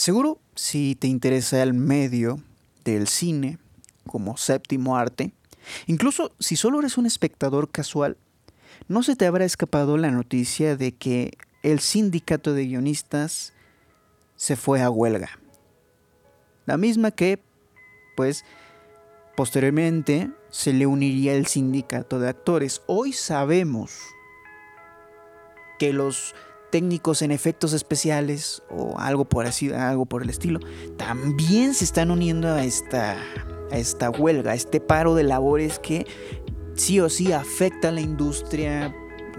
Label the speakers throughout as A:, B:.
A: Seguro, si te interesa el medio del cine como séptimo arte, incluso si solo eres un espectador casual, no se te habrá escapado la noticia de que el sindicato de guionistas se fue a huelga. La misma que, pues, posteriormente se le uniría el sindicato de actores. Hoy sabemos que los técnicos en efectos especiales o algo por así, algo por el estilo, también se están uniendo a esta, a esta huelga, a este paro de labores que sí o sí afecta a la industria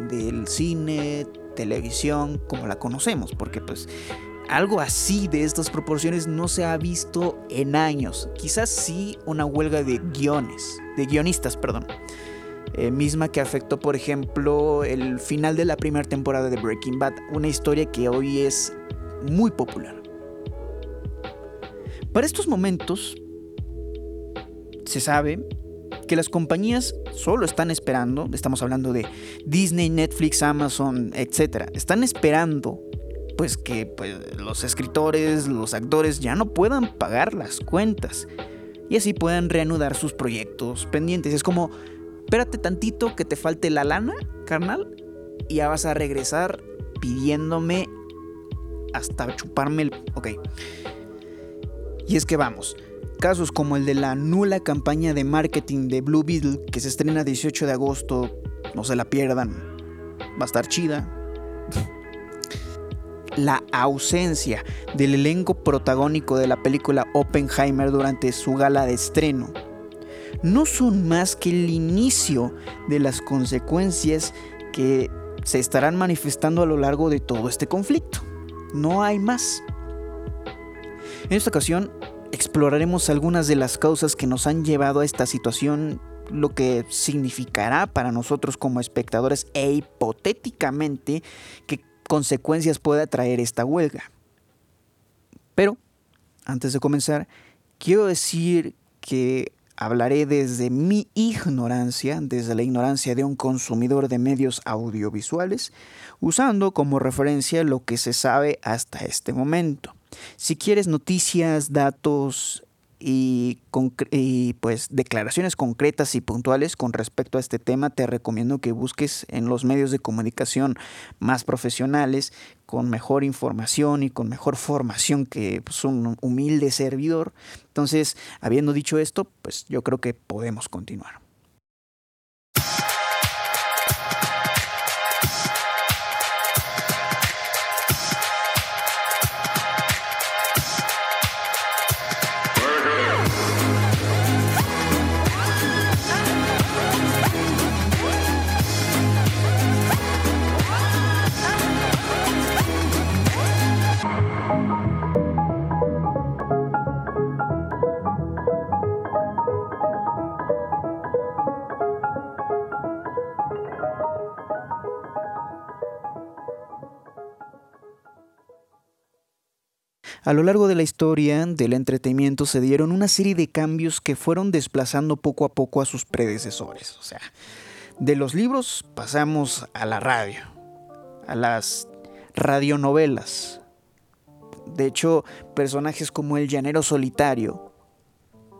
A: del cine, televisión, como la conocemos, porque pues algo así de estas proporciones no se ha visto en años. Quizás sí una huelga de guiones, de guionistas, perdón. Eh, misma que afectó, por ejemplo, el final de la primera temporada de Breaking Bad, una historia que hoy es muy popular. Para estos momentos, se sabe que las compañías solo están esperando, estamos hablando de Disney, Netflix, Amazon, etc. Están esperando pues que pues, los escritores, los actores ya no puedan pagar las cuentas y así puedan reanudar sus proyectos pendientes. Es como espérate tantito que te falte la lana, carnal, y ya vas a regresar pidiéndome hasta chuparme el... Ok. Y es que vamos, casos como el de la nula campaña de marketing de Blue Beetle que se estrena 18 de agosto, no se la pierdan, va a estar chida. La ausencia del elenco protagónico de la película Oppenheimer durante su gala de estreno no son más que el inicio de las consecuencias que se estarán manifestando a lo largo de todo este conflicto. No hay más. En esta ocasión exploraremos algunas de las causas que nos han llevado a esta situación, lo que significará para nosotros como espectadores e hipotéticamente qué consecuencias pueda traer esta huelga. Pero, antes de comenzar, quiero decir que hablaré desde mi ignorancia, desde la ignorancia de un consumidor de medios audiovisuales, usando como referencia lo que se sabe hasta este momento. Si quieres noticias, datos y, pues declaraciones concretas y puntuales con respecto a este tema, te recomiendo que busques en los medios de comunicación más profesionales, con mejor información y con mejor formación que pues, un humilde servidor. Entonces, habiendo dicho esto, pues yo creo que podemos continuar. A lo largo de la historia del entretenimiento se dieron una serie de cambios que fueron desplazando poco a poco a sus predecesores. O sea, de los libros pasamos a la radio, a las radionovelas. De hecho, personajes como el llanero solitario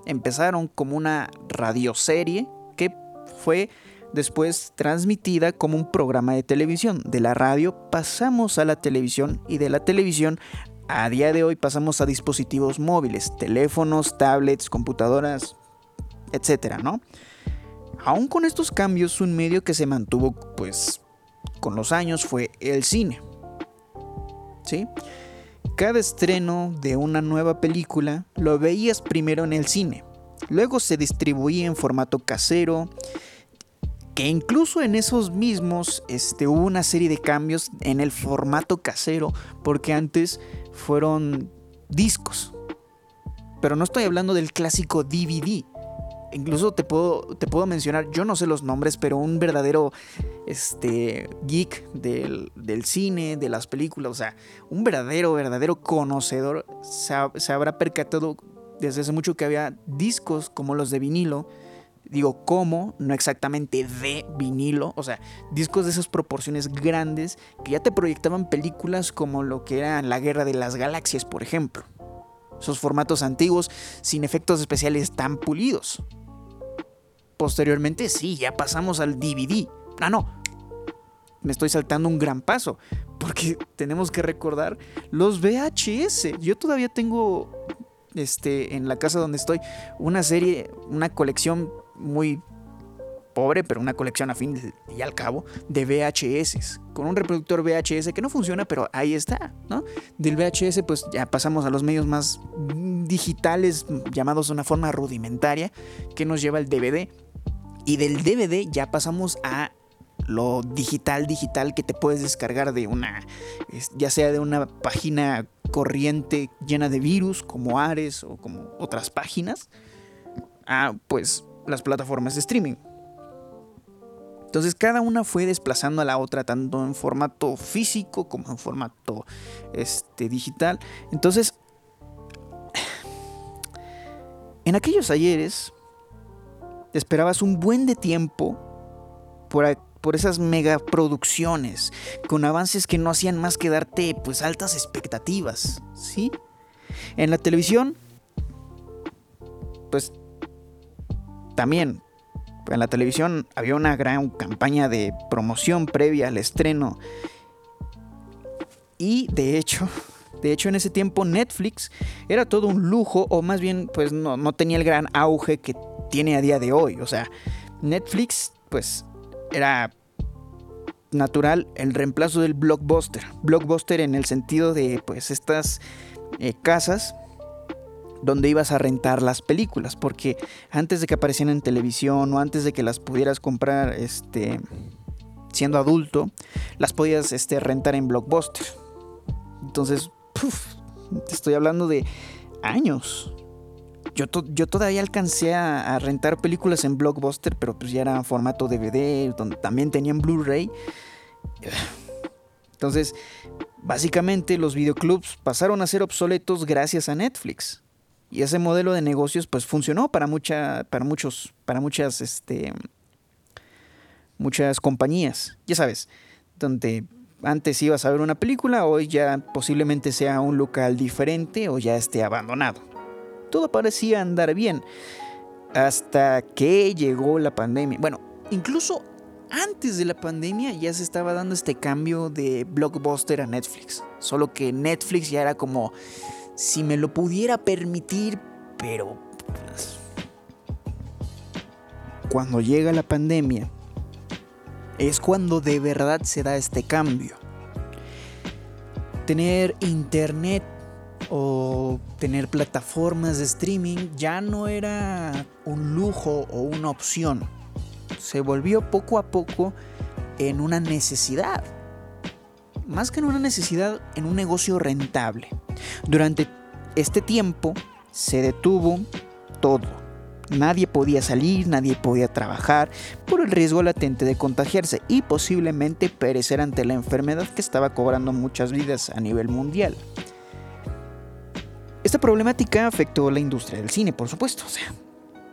A: empezaron como una radioserie que fue después transmitida como un programa de televisión. De la radio pasamos a la televisión y de la televisión a día de hoy pasamos a dispositivos móviles, teléfonos, tablets, computadoras, etcétera, ¿no? Aún con estos cambios, un medio que se mantuvo, pues, con los años fue el cine. ¿Sí? Cada estreno de una nueva película lo veías primero en el cine, luego se distribuía en formato casero, que incluso en esos mismos este, hubo una serie de cambios en el formato casero, porque antes fueron discos. Pero no estoy hablando del clásico DVD. Incluso te puedo, te puedo mencionar, yo no sé los nombres, pero un verdadero este, geek del, cine, de las películas, o sea, un verdadero, verdadero conocedor se, se habrá percatado desde hace mucho que había discos como los de vinilo, Digo, ¿cómo? No exactamente de vinilo. O sea, discos de esas proporciones grandes que ya te proyectaban películas como lo que era La Guerra de las Galaxias, por ejemplo. esos formatos antiguos sin efectos especiales tan pulidos. Posteriormente sí, ya pasamos al DVD. Ah, no. Me estoy saltando un gran paso. Porque tenemos que recordar los VHS. Yo todavía tengo este, en la casa donde estoy una serie, una colección muy pobre, pero una colección a fin y al cabo de VHS, con un reproductor VHS que no funciona, pero ahí está, ¿no? Del VHS pues ya pasamos a los medios más digitales, llamados de una forma rudimentaria, que nos lleva el DVD. Y del DVD ya pasamos a lo digital, digital que te puedes descargar de una, ya sea de una página corriente llena de virus como Ares o como otras páginas, a pues las plataformas de streaming. Entonces cada una fue desplazando a la otra, tanto en formato físico como en formato este, digital. Entonces, en aquellos ayeres, esperabas un buen de tiempo por, por esas megaproducciones, con avances que no hacían más que darte pues altas expectativas, ¿sí? En la televisión, pues también en la televisión había una gran campaña de promoción previa al estreno. Y de hecho, de hecho en ese tiempo Netflix era todo un lujo, o más bien pues no, no tenía el gran auge que tiene a día de hoy. O sea, Netflix pues era natural el reemplazo del blockbuster. Blockbuster en el sentido de pues estas eh, casas donde ibas a rentar las películas, porque antes de que aparecieran en televisión o antes de que las pudieras comprar este, siendo adulto, las podías este, rentar en Blockbuster. Entonces, te estoy hablando de años. Yo, yo todavía alcancé a, rentar películas en Blockbuster, pero pues ya era formato DVD, donde también tenían Blu-ray. Entonces, básicamente los videoclubs pasaron a ser obsoletos gracias a Netflix. Y ese modelo de negocios pues funcionó para mucha, para muchos, para muchas, este, muchas compañías. Ya sabes, donde antes ibas a ver una película, hoy ya posiblemente sea un local diferente o ya esté abandonado. Todo parecía andar bien hasta que llegó la pandemia. Bueno, incluso antes de la pandemia ya se estaba dando este cambio de blockbuster a Netflix. Solo que Netflix ya era como si me lo pudiera permitir, pero pues, cuando llega la pandemia es cuando de verdad se da este cambio. Tener internet o tener plataformas de streaming ya no era un lujo o una opción. Se volvió poco a poco en una necesidad. Más que en una necesidad, en un negocio rentable. Durante este tiempo se detuvo todo. Nadie podía salir, nadie podía trabajar por el riesgo latente de contagiarse y posiblemente perecer ante la enfermedad que estaba cobrando muchas vidas a nivel mundial. Esta problemática afectó la industria del cine, por supuesto,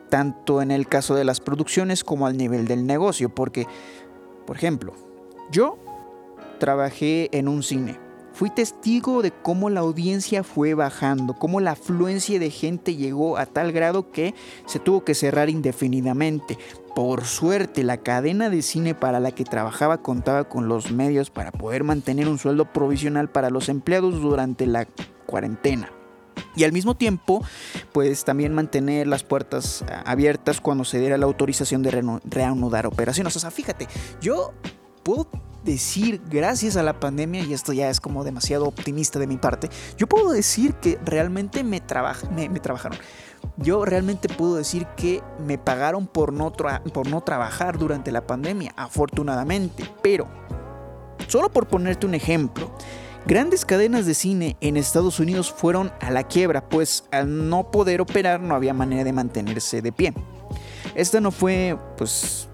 A: tanto en el caso de las producciones como al nivel del negocio, porque, por ejemplo, yo trabajé en un cine Fui testigo de cómo la audiencia fue bajando, cómo la afluencia de gente llegó a tal grado que se tuvo que cerrar indefinidamente. Por suerte, la cadena de cine para la que trabajaba contaba con los medios para poder mantener un sueldo provisional para los empleados durante la cuarentena. Y al mismo tiempo, pues también mantener las puertas abiertas cuando se diera la autorización de reanudar operaciones. O sea, fíjate, yo puedo decir, gracias a la pandemia, y esto ya es como demasiado optimista de mi parte, yo puedo decir que realmente me, trabajaron. Yo realmente puedo decir que me pagaron por no, por no trabajar durante la pandemia, afortunadamente. Pero, solo por ponerte un ejemplo, grandes cadenas de cine en Estados Unidos fueron a la quiebra, pues al no poder operar no había manera de mantenerse de pie. Esta no fue, pues,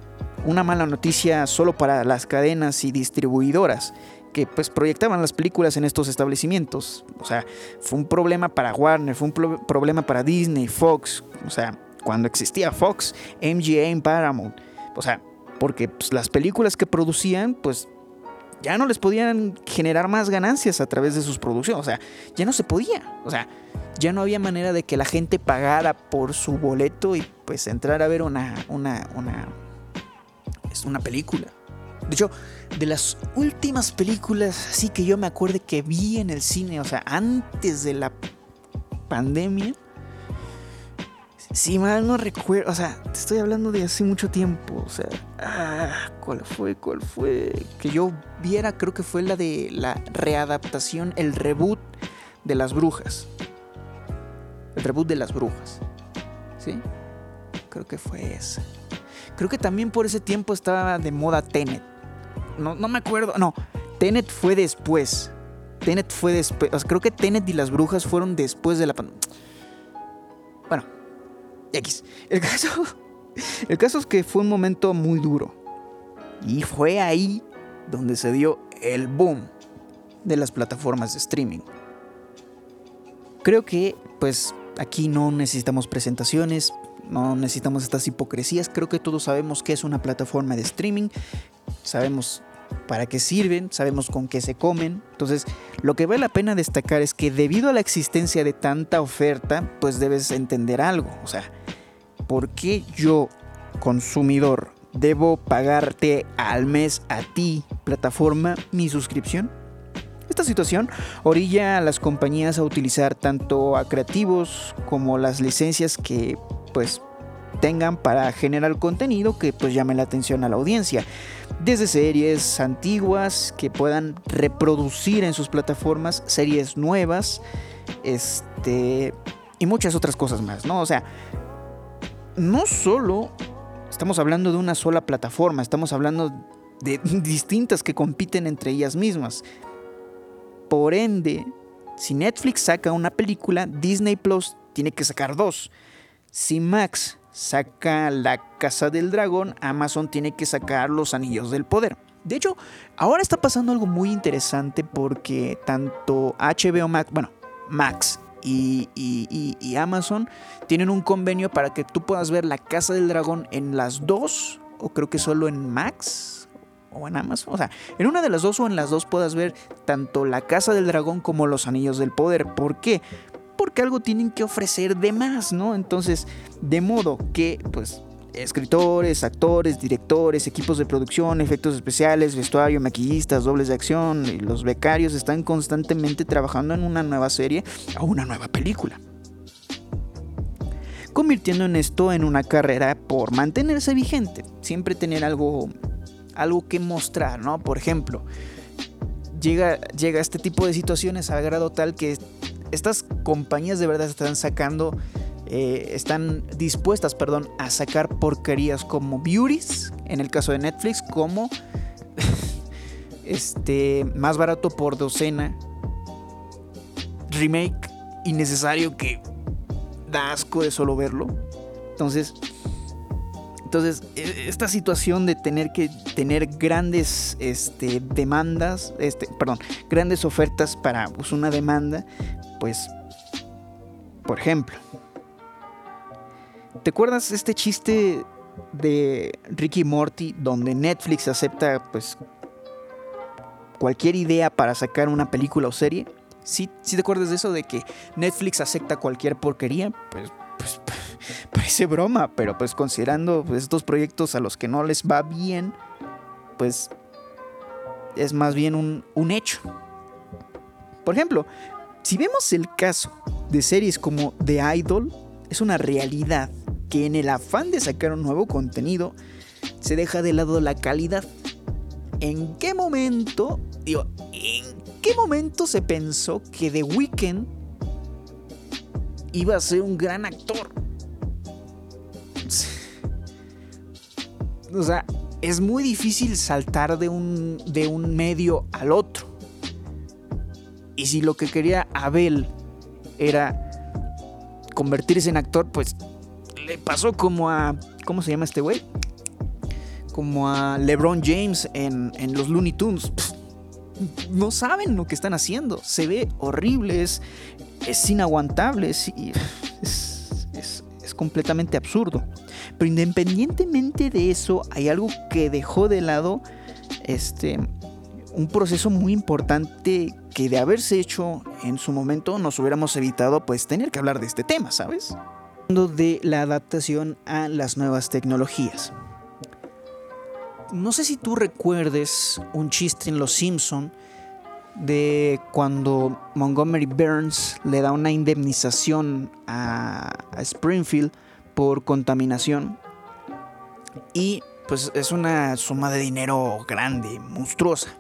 A: una mala noticia solo para las cadenas y distribuidoras que pues proyectaban las películas en estos establecimientos. O sea, fue un problema para Warner, fue un problema para Disney, Fox, o sea, cuando existía Fox, MGM, Paramount. O sea, porque pues, las películas que producían pues ya no les podían generar más ganancias a través de sus producciones, o sea, ya no se podía. O sea, ya no había manera de que la gente pagara por su boleto y pues entrar a ver una, una, una, una película. De hecho, de las últimas películas así que yo me acuerdo que vi en el cine, o sea, antes de la pandemia, si mal no recuerdo, o sea, te estoy hablando de hace mucho tiempo, o sea, ah, ¿cuál fue? ¿Cuál fue? Que yo viera, creo que fue la de la readaptación, el reboot de las brujas. El reboot de las brujas. ¿Sí? Creo que fue esa. Creo que también por ese tiempo estaba de moda Tenet. No, no me acuerdo. No, Tenet fue después. Tenet fue después. Creo que Tenet y las brujas fueron después de la pandemia. Bueno, X. El caso, el caso es que fue un momento muy duro. Y fue ahí donde se dio el boom de las plataformas de streaming. Creo que, pues, aquí no necesitamos presentaciones, no necesitamos estas hipocresías. Creo que todos sabemos qué es una plataforma de streaming, sabemos para qué sirven, sabemos con qué se comen. Entonces, lo que vale la pena destacar es que debido a la existencia de tanta oferta, pues debes entender algo. O sea, ¿por qué yo, consumidor, debo pagarte al mes a ti, plataforma, mi suscripción? Esta situación orilla a las compañías a utilizar tanto a creativos como las licencias que pues tengan para generar contenido que pues llame la atención a la audiencia. Desde series antiguas que puedan reproducir en sus plataformas series nuevas, este y muchas otras cosas más, ¿no? O sea, no solo estamos hablando de una sola plataforma, estamos hablando de distintas que compiten entre ellas mismas. Por ende, si Netflix saca una película, Disney Plus tiene que sacar dos. Si Max saca La Casa del Dragón, Amazon tiene que sacar Los Anillos del Poder. De hecho, ahora está pasando algo muy interesante porque tanto HBO Max, bueno, Max y, y, Amazon tienen un convenio para que tú puedas ver La Casa del Dragón en las dos, o creo que solo en Max o en Amazon. O sea, en una de las dos o en las dos puedas ver tanto La Casa del Dragón como Los Anillos del Poder. ¿Por qué? Porque algo tienen que ofrecer de más, ¿no? Entonces, de modo que, pues, escritores, actores, directores, equipos de producción, efectos especiales, vestuario, maquillistas, dobles de acción y los becarios están constantemente trabajando en una nueva serie o una nueva película. Convirtiendo en esto en una carrera por mantenerse vigente, siempre tener algo, algo que mostrar, ¿no? Por ejemplo, llega, llega este tipo de situaciones a grado tal que estas compañías de verdad están sacando, eh, están dispuestas, perdón, a sacar porquerías como Beauties, en el caso de Netflix, como este más barato por docena, remake innecesario que da asco de solo verlo. Entonces, entonces, e, esta situación de tener que tener grandes este, demandas, este, perdón, grandes ofertas para pues, una demanda, pues, por ejemplo, ¿te acuerdas este chiste de Ricky Morty donde Netflix acepta pues cualquier idea para sacar una película o serie? ¿Sí, te acuerdas de eso de que Netflix acepta cualquier porquería? Pues, pues parece broma, pero pues considerando pues, estos proyectos a los que no les va bien, pues es más bien un, un hecho. Por ejemplo, si vemos el caso de series como The Idol, es una realidad que en el afán de sacar un nuevo contenido se deja de lado la calidad. ¿En qué momento, en qué momento se pensó que The Weeknd iba a ser un gran actor? O sea, es muy difícil saltar de un, de un medio al otro. Y si lo que quería Abel era convertirse en actor, pues le pasó como a. ¿Cómo se llama este güey? Como a LeBron James en, los Looney Tunes. no saben lo que están haciendo. Se ve horrible, es, es inaguantable, es, es, es completamente absurdo. Pero independientemente de eso, hay algo que dejó de lado este, un proceso muy importante que de haberse hecho en su momento nos hubiéramos evitado pues tener que hablar de este tema, ¿sabes? De la adaptación a las nuevas tecnologías. No sé si tú recuerdes un chiste en Los Simpson de cuando Montgomery Burns le da una indemnización a, Springfield por contaminación y pues es una suma de dinero grande, monstruosa.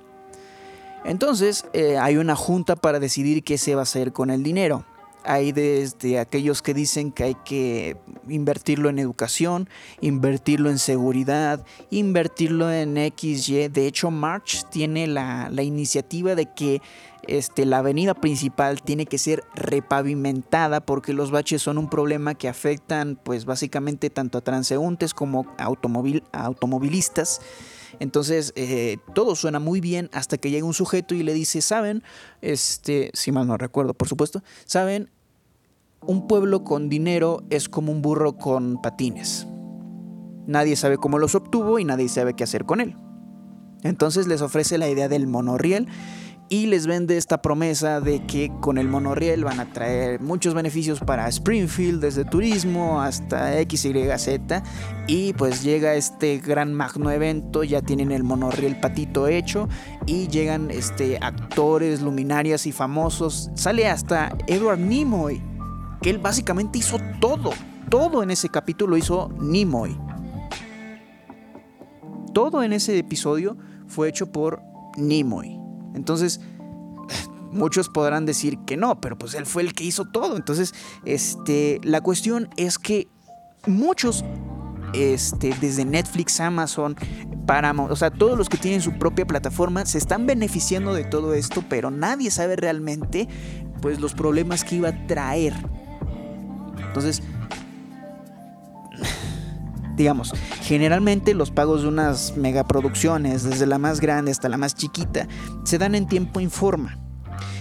A: Entonces eh, hay una junta para decidir qué se va a hacer con el dinero. Hay desde aquellos que dicen que hay que invertirlo en educación, invertirlo en seguridad, invertirlo en XY. De hecho, March tiene la, la iniciativa de que este, la avenida principal tiene que ser repavimentada porque los baches son un problema que afectan pues básicamente tanto a transeúntes como a, automovilistas. Entonces eh, todo suena muy bien hasta que llega un sujeto y le dice, saben, este, si mal no recuerdo, por supuesto, saben, un pueblo con dinero es como un burro con patines. Nadie sabe cómo los obtuvo y nadie sabe qué hacer con él. Entonces les ofrece la idea del monorriel y les vende esta promesa de que con el monorriel van a traer muchos beneficios para Springfield, desde turismo hasta XYZ. Y pues llega este gran magno evento, ya tienen el monorriel patito hecho y llegan este, actores, luminarias y famosos. Sale hasta Edward Nimoy, que él básicamente hizo todo, todo en ese capítulo hizo Nimoy. Todo en ese episodio fue hecho por Nimoy. Entonces, muchos podrán decir que no, pero pues él fue el que hizo todo. Entonces, este, la cuestión es que muchos, este, desde Netflix, Amazon, Paramount, o sea, todos los que tienen su propia plataforma se están beneficiando de todo esto, pero nadie sabe realmente, pues, los problemas que iba a traer. Entonces, digamos, generalmente los pagos de unas megaproducciones, desde la más grande hasta la más chiquita, se dan en tiempo y forma.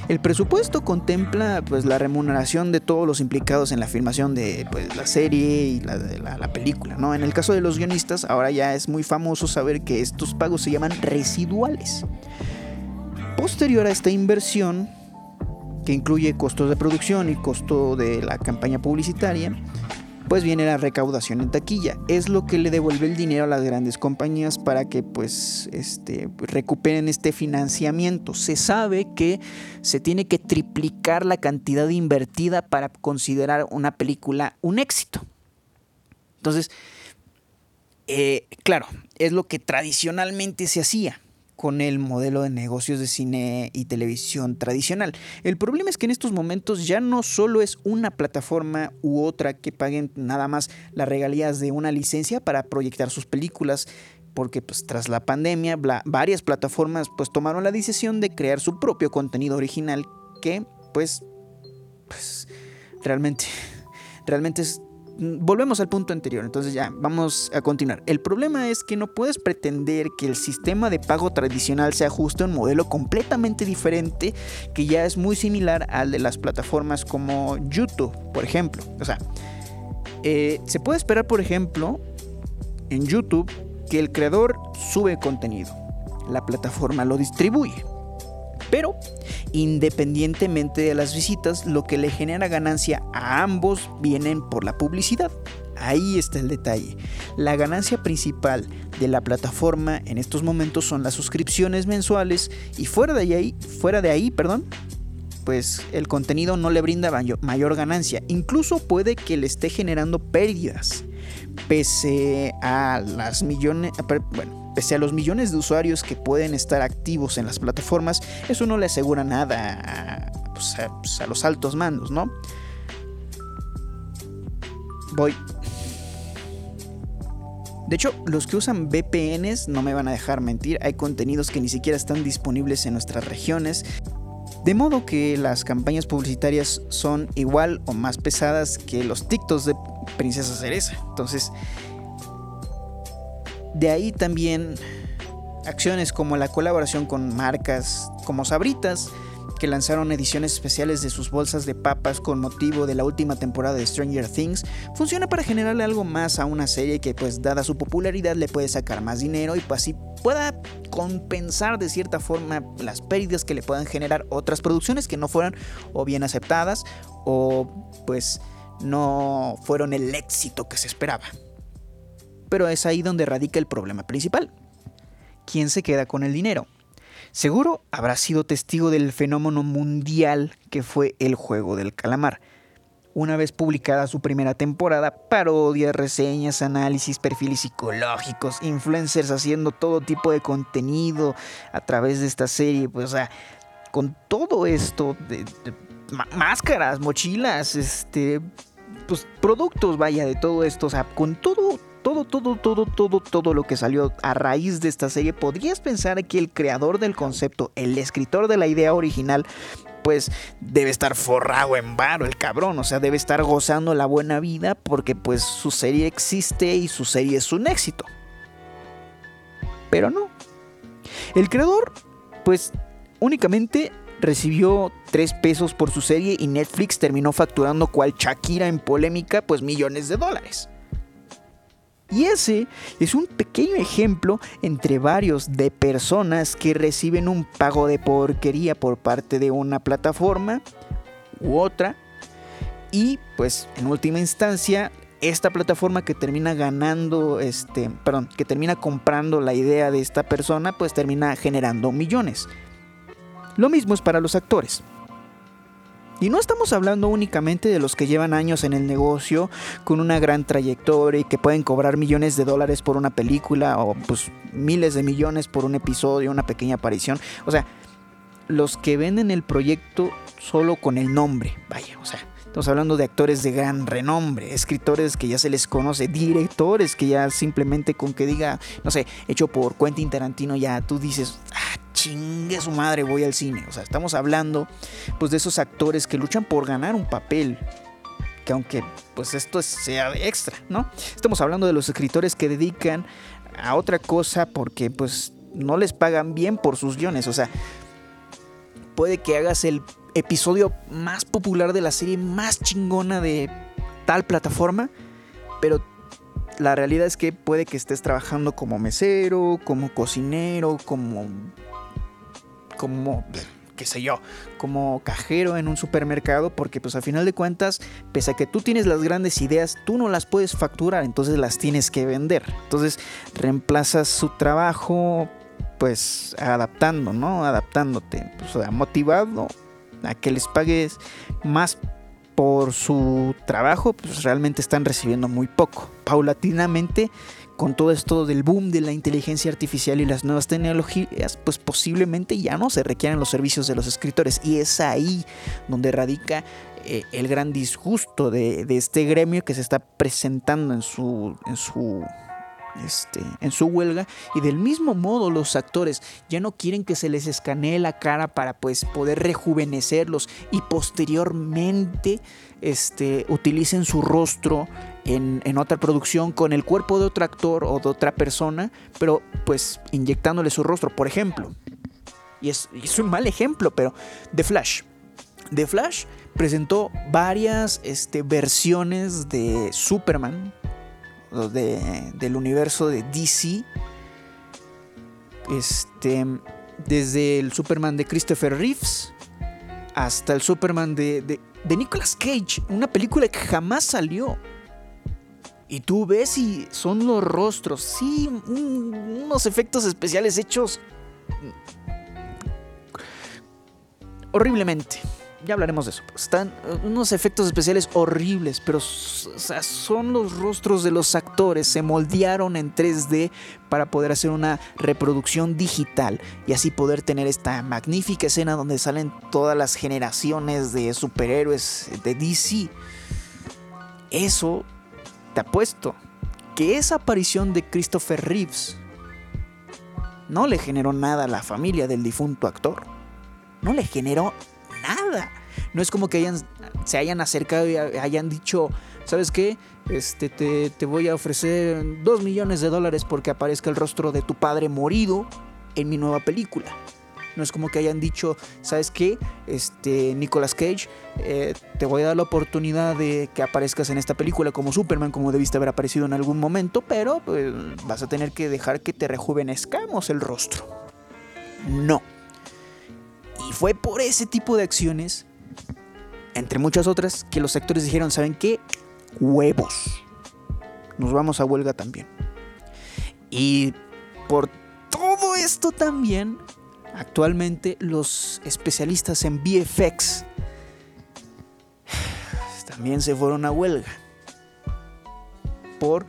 A: El presupuesto contempla pues, la remuneración de todos los implicados en la filmación de pues, la serie y la, la, la, película. ¿no? En el caso de los guionistas, ahora ya es muy famoso saber que estos pagos se llaman residuales. Posterior a esta inversión, que incluye costos de producción y costo de la campaña publicitaria, pues viene la recaudación en taquilla. Es lo que le devuelve el dinero a las grandes compañías para que pues este, recuperen este financiamiento. Se sabe que se tiene que triplicar la cantidad invertida para considerar una película un éxito. Entonces, eh, claro, es lo que tradicionalmente se hacía con el modelo de negocios de cine y televisión tradicional. El problema es que en estos momentos ya no solo es una plataforma u otra que paguen nada más las regalías de una licencia para proyectar sus películas, porque pues tras la pandemia varias plataformas pues tomaron la decisión de crear su propio contenido original que pues, pues realmente realmente es volvemos al punto anterior, entonces ya, vamos a continuar. El problema es que no puedes pretender que el sistema de pago tradicional se ajuste a un modelo completamente diferente que ya es muy similar al de las plataformas como YouTube, por ejemplo. O sea, eh, se puede esperar, por ejemplo, en YouTube que el creador sube contenido, la plataforma lo distribuye. Pero, independientemente de las visitas, lo que le genera ganancia a ambos vienen por la publicidad. Ahí está el detalle. La ganancia principal de la plataforma en estos momentos son las suscripciones mensuales y fuera de ahí, fuera de ahí, perdón, pues el contenido no le brinda mayor ganancia. Incluso puede que le esté generando pérdidas. Pese a las millones, bueno, Pese a los millones de usuarios que pueden estar activos en las plataformas, eso no le asegura nada a, pues, pues, los altos mandos, ¿no? Voy. De hecho, los que usan VPNs no me van a dejar mentir, hay contenidos que ni siquiera están disponibles en nuestras regiones. De modo que las campañas publicitarias son igual o más pesadas que los TikToks de Princesa Cereza. Entonces, de ahí también acciones como la colaboración con marcas como Sabritas que lanzaron ediciones especiales de sus bolsas de papas con motivo de la última temporada de Stranger Things, funciona para generarle algo más a una serie que pues dada su popularidad le puede sacar más dinero y pues así pueda compensar de cierta forma las pérdidas que le puedan generar otras producciones que no fueran o bien aceptadas o pues no fueron el éxito que se esperaba. Pero es ahí donde radica el problema principal. ¿Quién se queda con el dinero? Seguro habrá sido testigo del fenómeno mundial que fue el juego del calamar. Una vez publicada su primera temporada, parodias, reseñas, análisis, perfiles psicológicos, influencers haciendo todo tipo de contenido a través de esta serie, pues o sea, con todo esto máscaras, mochilas, este pues productos, vaya, de todo esto, o sea, con todo todo, todo, todo, todo, todo lo que salió a raíz de esta serie, podrías pensar que el creador del concepto, el escritor de la idea original, pues debe estar forrado en varo el cabrón, o sea, debe estar gozando la buena vida porque pues su serie existe y su serie es un éxito. Pero no. El creador, pues únicamente recibió 3 pesos por su serie y Netflix terminó facturando cual Shakira en polémica, pues millones de dólares. Y ese es un pequeño ejemplo entre varios de personas que reciben un pago de porquería por parte de una plataforma u otra. Y pues en última instancia, esta plataforma que termina ganando, este, perdón, que termina comprando la idea de esta persona, pues termina generando millones. Lo mismo es para los actores. Y no estamos hablando únicamente de los que llevan años en el negocio con una gran trayectoria y que pueden cobrar millones de dólares por una película o pues miles de millones por un episodio, una pequeña aparición. O sea, los que venden el proyecto solo con el nombre, vaya, o sea, Estamos hablando de actores de gran renombre, escritores que ya se les conoce, directores que ya simplemente con que diga, no sé, hecho por Quentin Tarantino, ya tú dices, ah, chingue su madre, voy al cine. O sea, estamos hablando pues de esos actores que luchan por ganar un papel, que aunque pues esto sea extra, ¿no? Estamos hablando de los escritores que dedican a otra cosa porque pues no les pagan bien por sus guiones, o sea, puede que hagas el episodio más popular de la serie más chingona de tal plataforma, pero la realidad es que puede que estés trabajando como mesero, como cocinero, como como qué sé yo, como cajero en un supermercado, porque pues al final de cuentas, pese a que tú tienes las grandes ideas, tú no las puedes facturar, entonces las tienes que vender. Entonces reemplazas su trabajo pues adaptando, ¿no? Adaptándote, pues, motivado a que les pagues más por su trabajo, pues realmente están recibiendo muy poco. Paulatinamente, con todo esto del boom de la inteligencia artificial y las nuevas tecnologías, pues posiblemente ya no se requieran los servicios de los escritores. Y es ahí donde radica eh, el gran disgusto de, de, este gremio que se está presentando en su, en su este, en su huelga y del mismo modo los actores ya no quieren que se les escanee la cara para pues poder rejuvenecerlos y posteriormente este, utilicen su rostro en, otra producción con el cuerpo de otro actor o de otra persona, pero pues inyectándole su rostro, por ejemplo. Y es, es un mal ejemplo, pero The Flash. The Flash presentó varias este, versiones de Superman del universo de DC. Este, desde el Superman de Christopher Reeves hasta el Superman de, de, Nicolas Cage, una película que jamás salió. Y tú ves y son los rostros, sí, unos efectos especiales hechos horriblemente ya hablaremos de eso. Están eh, unos efectos especiales horribles, pero son los rostros de los actores, se moldearon en 3D para poder hacer una reproducción digital y así poder tener esta magnífica escena donde salen todas las generaciones de superhéroes de DC. Eso te apuesto que esa aparición de Christopher Reeves no le generó nada a la familia del difunto actor. No le generó. No es como que hayan, se hayan acercado y hayan dicho, ¿sabes qué? Este, te, te voy a ofrecer dos millones de dólares porque aparezca el rostro de tu padre morido en mi nueva película. No es como que hayan dicho, ¿sabes qué? Este, Nicolas Cage, eh, te voy a dar la oportunidad de que aparezcas en esta película como Superman, como debiste haber aparecido en algún momento, pero pues, vas a tener que dejar que te rejuvenezcamos el rostro. No. Y fue por ese tipo de acciones, entre muchas otras, que los actores dijeron, ¿saben qué? Huevos. Nos vamos a huelga también. Y por todo esto también, actualmente los especialistas en VFX también se fueron a huelga por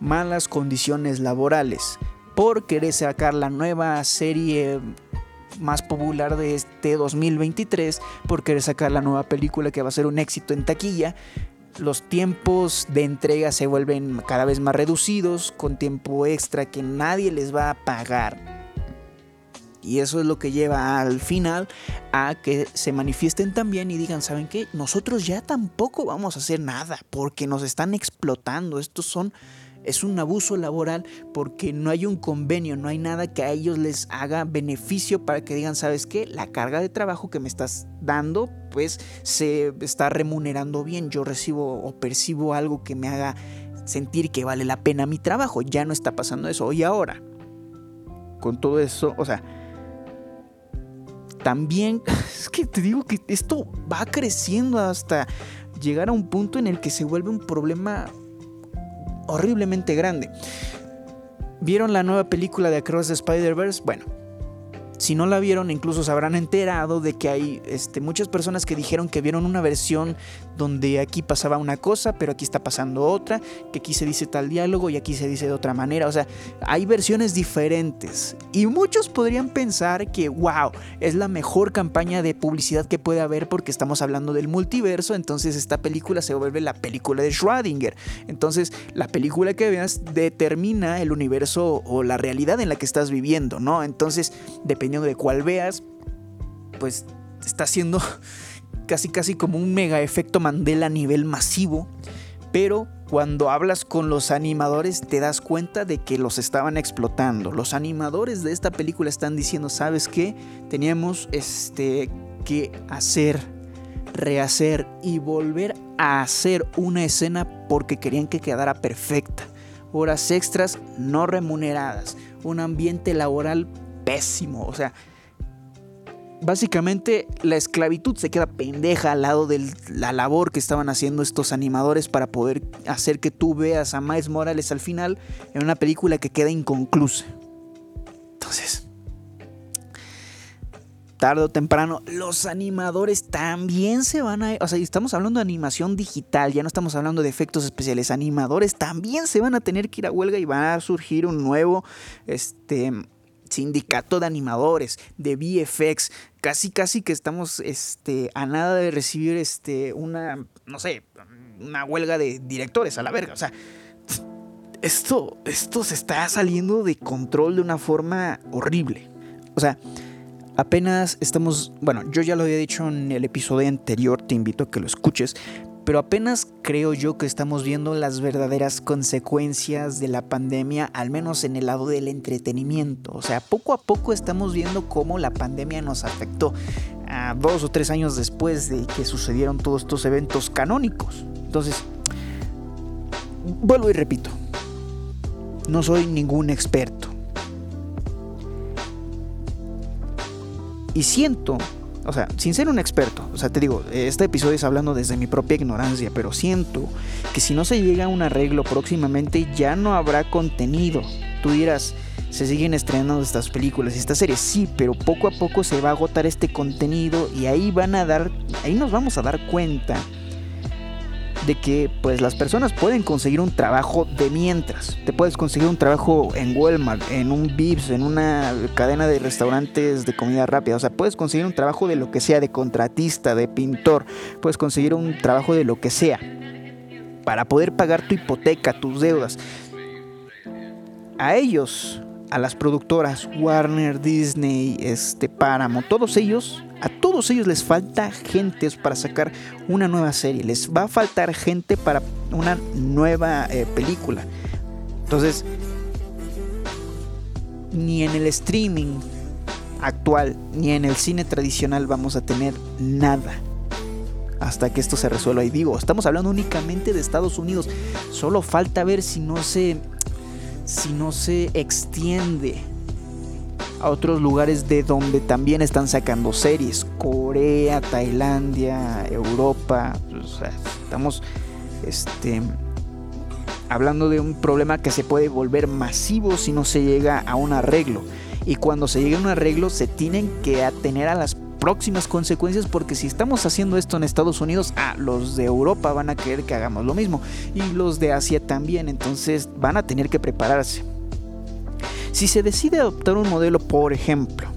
A: malas condiciones laborales, por querer sacar la nueva serie más popular de este 2023, por querer sacar la nueva película que va a ser un éxito en taquilla, los tiempos de entrega se vuelven cada vez más reducidos, con tiempo extra que nadie les va a pagar. Y eso es lo que lleva al final a que se manifiesten también y digan, ¿saben qué? Nosotros ya tampoco vamos a hacer nada porque nos están explotando. Estos son es un abuso laboral porque no hay un convenio, no hay nada que a ellos les haga beneficio para que digan, ¿sabes qué? La carga de trabajo que me estás dando, pues se está remunerando bien. Yo recibo o percibo algo que me haga sentir que vale la pena mi trabajo. Ya no está pasando eso. Y ahora, con todo eso, o sea, también es que te digo que esto va creciendo hasta llegar a un punto en el que se vuelve un problema horriblemente grande. ¿Vieron la nueva película de Across the Spider-Verse? Bueno, si no la vieron, incluso se habrán enterado de que hay este, muchas personas que dijeron que vieron una versión donde aquí pasaba una cosa, pero aquí está pasando otra, que aquí se dice tal diálogo y aquí se dice de otra manera. O sea, hay versiones diferentes. Y muchos podrían pensar que, wow, es la mejor campaña de publicidad que puede haber porque estamos hablando del multiverso, entonces esta película se vuelve la película de Schrödinger. Entonces, la película que veas determina el universo o la realidad en la que estás viviendo, ¿no? Entonces, depende de cuál veas, pues está haciendo casi casi como un mega efecto Mandela a nivel masivo. Pero cuando hablas con los animadores te das cuenta de que los estaban explotando. Los animadores de esta película están diciendo, ¿sabes qué? Teníamos este que hacer, rehacer y volver a hacer una escena porque querían que quedara perfecta. Horas extras no remuneradas, un ambiente laboral pésimo. O sea, básicamente la esclavitud se queda pendeja al lado de la labor que estaban haciendo estos animadores para poder hacer que tú veas a Miles Morales al final en una película que queda inconclusa. Entonces, tarde o temprano, los animadores también se van a... O sea, estamos hablando de animación digital, ya no estamos hablando de efectos especiales. Animadores también se van a tener que ir a huelga y va a surgir un nuevo... Este sindicato de animadores, de VFX, casi casi que estamos este, a nada de recibir este, una, no sé, una huelga de directores a la verga. O sea, esto, esto se está saliendo de control de una forma horrible. O sea, apenas estamos, bueno, yo ya lo había dicho en el episodio anterior, te invito a que lo escuches, pero apenas creo yo que estamos viendo las verdaderas consecuencias de la pandemia, al menos en el lado del entretenimiento. O sea, poco a poco estamos viendo cómo la pandemia nos afectó a dos o tres años después de que sucedieron todos estos eventos canónicos. Entonces, vuelvo y repito, no soy ningún experto. Y siento o sea, sin ser un experto, o sea, te digo, este episodio es hablando desde mi propia ignorancia, pero siento que si no se llega a un arreglo próximamente ya no habrá contenido. Tú dirás, se siguen estrenando estas películas y estas series, sí, pero poco a poco se va a agotar este contenido y ahí van a dar, ahí nos vamos a dar cuenta de que pues las personas pueden conseguir un trabajo de mientras. Te puedes conseguir un trabajo en Walmart, en un Vips, en una cadena de restaurantes de comida rápida. O sea, puedes conseguir un trabajo de lo que sea, de contratista, de pintor. Puedes conseguir un trabajo de lo que sea. Para poder pagar tu hipoteca, tus deudas. A ellos, a las productoras Warner, Disney, este, Paramount, todos ellos a todos ellos les falta gente para sacar una nueva serie. Les va a faltar gente para una nueva eh, película. Entonces, ni en el streaming actual ni en el cine tradicional vamos a tener nada hasta que esto se resuelva. Y digo, estamos hablando únicamente de Estados Unidos. Solo falta ver si no se, si no se extiende a otros lugares de donde también están sacando series. Corea, Tailandia, Europa. estamos este, hablando de un problema que se puede volver masivo si no se llega a un arreglo. Y cuando se llega a un arreglo se tienen que atener a las próximas consecuencias porque si estamos haciendo esto en Estados Unidos, ah, los de Europa van a querer que hagamos lo mismo y los de Asia también, entonces van a tener que prepararse. Si se decide adoptar un modelo, por ejemplo,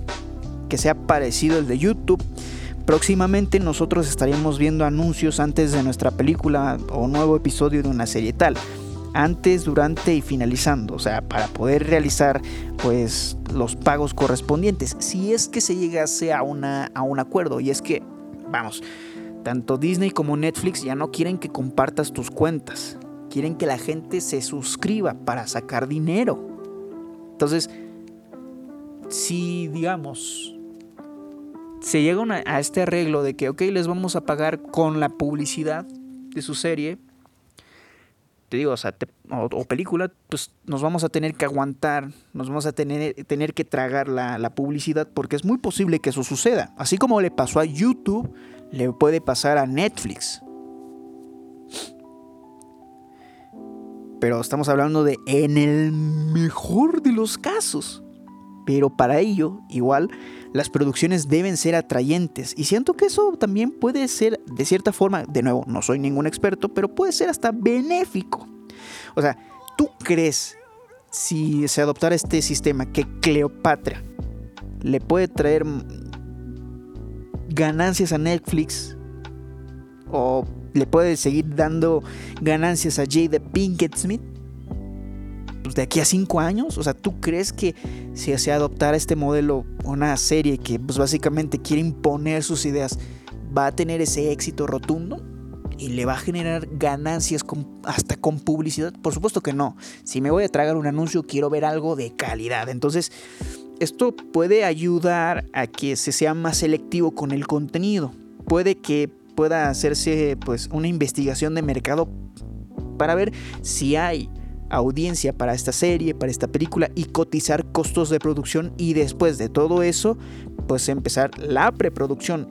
A: que sea parecido al de YouTube, próximamente nosotros estaríamos viendo anuncios antes de nuestra película o nuevo episodio de una serie tal antes, durante y finalizando, o sea, para poder realizar pues los pagos correspondientes, si es que se llegase a, una, a un acuerdo. Y es que, vamos, tanto Disney como Netflix ya no quieren que compartas tus cuentas, quieren que la gente se suscriba para sacar dinero. Entonces, si digamos, se llega a este arreglo de que, ok, les vamos a pagar con la publicidad de su serie, te digo, o, sea, o, película, pues nos vamos a tener que aguantar, nos vamos a tener, que tragar la, publicidad porque es muy posible que eso suceda. Así como le pasó a YouTube, le puede pasar a Netflix. Pero estamos hablando de en el mejor de los casos. Pero para ello, igual, las producciones deben ser atrayentes. Y siento que eso también puede ser, de cierta forma, de nuevo, no soy ningún experto, pero puede ser hasta benéfico. O sea, ¿tú crees si se adoptara este sistema que Cleopatra le puede traer ganancias a Netflix o le puede seguir dando ganancias a Jade Pinkett Smith? Pues de aquí a cinco años, o sea, ¿tú crees que si se adoptara este modelo, una serie que pues básicamente quiere imponer sus ideas, va a tener ese éxito rotundo? y le va a generar ganancias hasta con publicidad? Por supuesto que no. Si me voy a tragar un anuncio, quiero ver algo de calidad. Entonces, esto puede ayudar a que se sea más selectivo con el contenido. Puede que pueda hacerse pues una investigación de mercado para ver si hay audiencia para esta serie, para esta película y cotizar costos de producción y después de todo eso pues empezar la preproducción.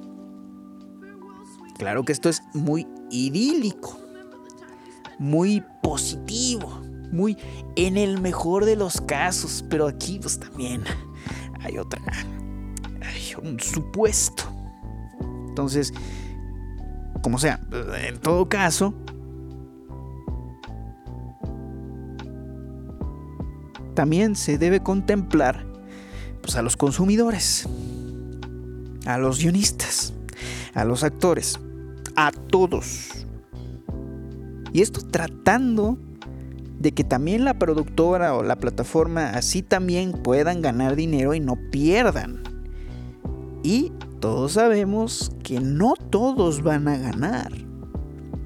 A: Claro que esto es muy idílico, muy positivo, muy en el mejor de los casos, pero aquí pues también hay otra, hay un supuesto. Entonces, como sea, en todo caso, también se debe contemplar pues, a los consumidores, a los guionistas, a los actores, a todos. Y esto tratando de que también la productora o la plataforma así también puedan ganar dinero y no pierdan. Y todos sabemos que no todos van a ganar.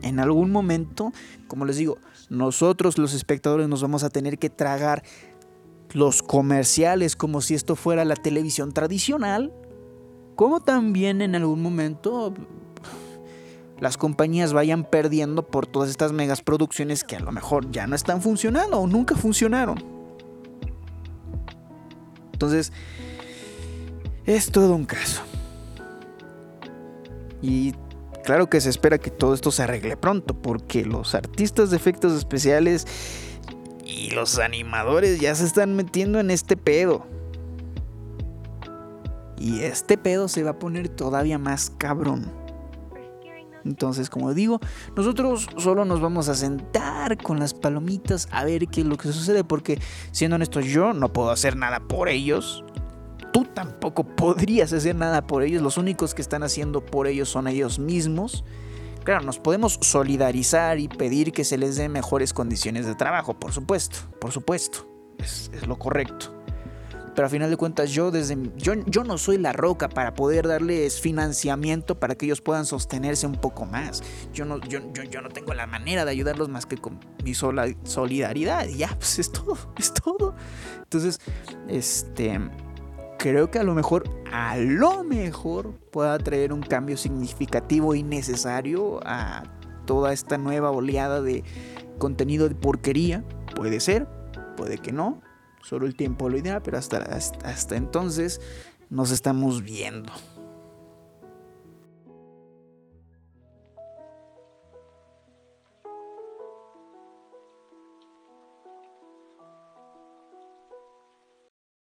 A: En algún momento, como les digo, nosotros los espectadores nos vamos a tener que tragar los comerciales como si esto fuera la televisión tradicional, como también en algún momento las compañías vayan perdiendo por todas estas megas producciones que a lo mejor ya no están funcionando o nunca funcionaron. Entonces, es todo un caso. Y claro que se espera que todo esto se arregle pronto, porque los artistas de efectos especiales y los animadores ya se están metiendo en este pedo. Y este pedo se va a poner todavía más cabrón. Entonces, como digo, nosotros solo nos vamos a sentar con las palomitas a ver qué es lo que sucede, porque siendo honesto, yo no puedo hacer nada por ellos. Tú tampoco podrías hacer nada por ellos. Los únicos que están haciendo por ellos son ellos mismos. Claro, nos podemos solidarizar y pedir que se les den mejores condiciones de trabajo, por supuesto, por supuesto. Es, es lo correcto. Pero a final de cuentas yo desde yo, yo no soy la roca para poder darles financiamiento para que ellos puedan sostenerse un poco más. Yo no, yo, yo, no tengo la manera de ayudarlos más que con mi sola solidaridad. Y ya, pues es todo, es todo. Entonces, este creo que a lo mejor, a lo mejor pueda traer un cambio significativo y necesario a toda esta nueva oleada de contenido de porquería. Puede ser, puede que no. Solo el tiempo lo dirá, pero hasta, hasta, hasta entonces nos estamos viendo.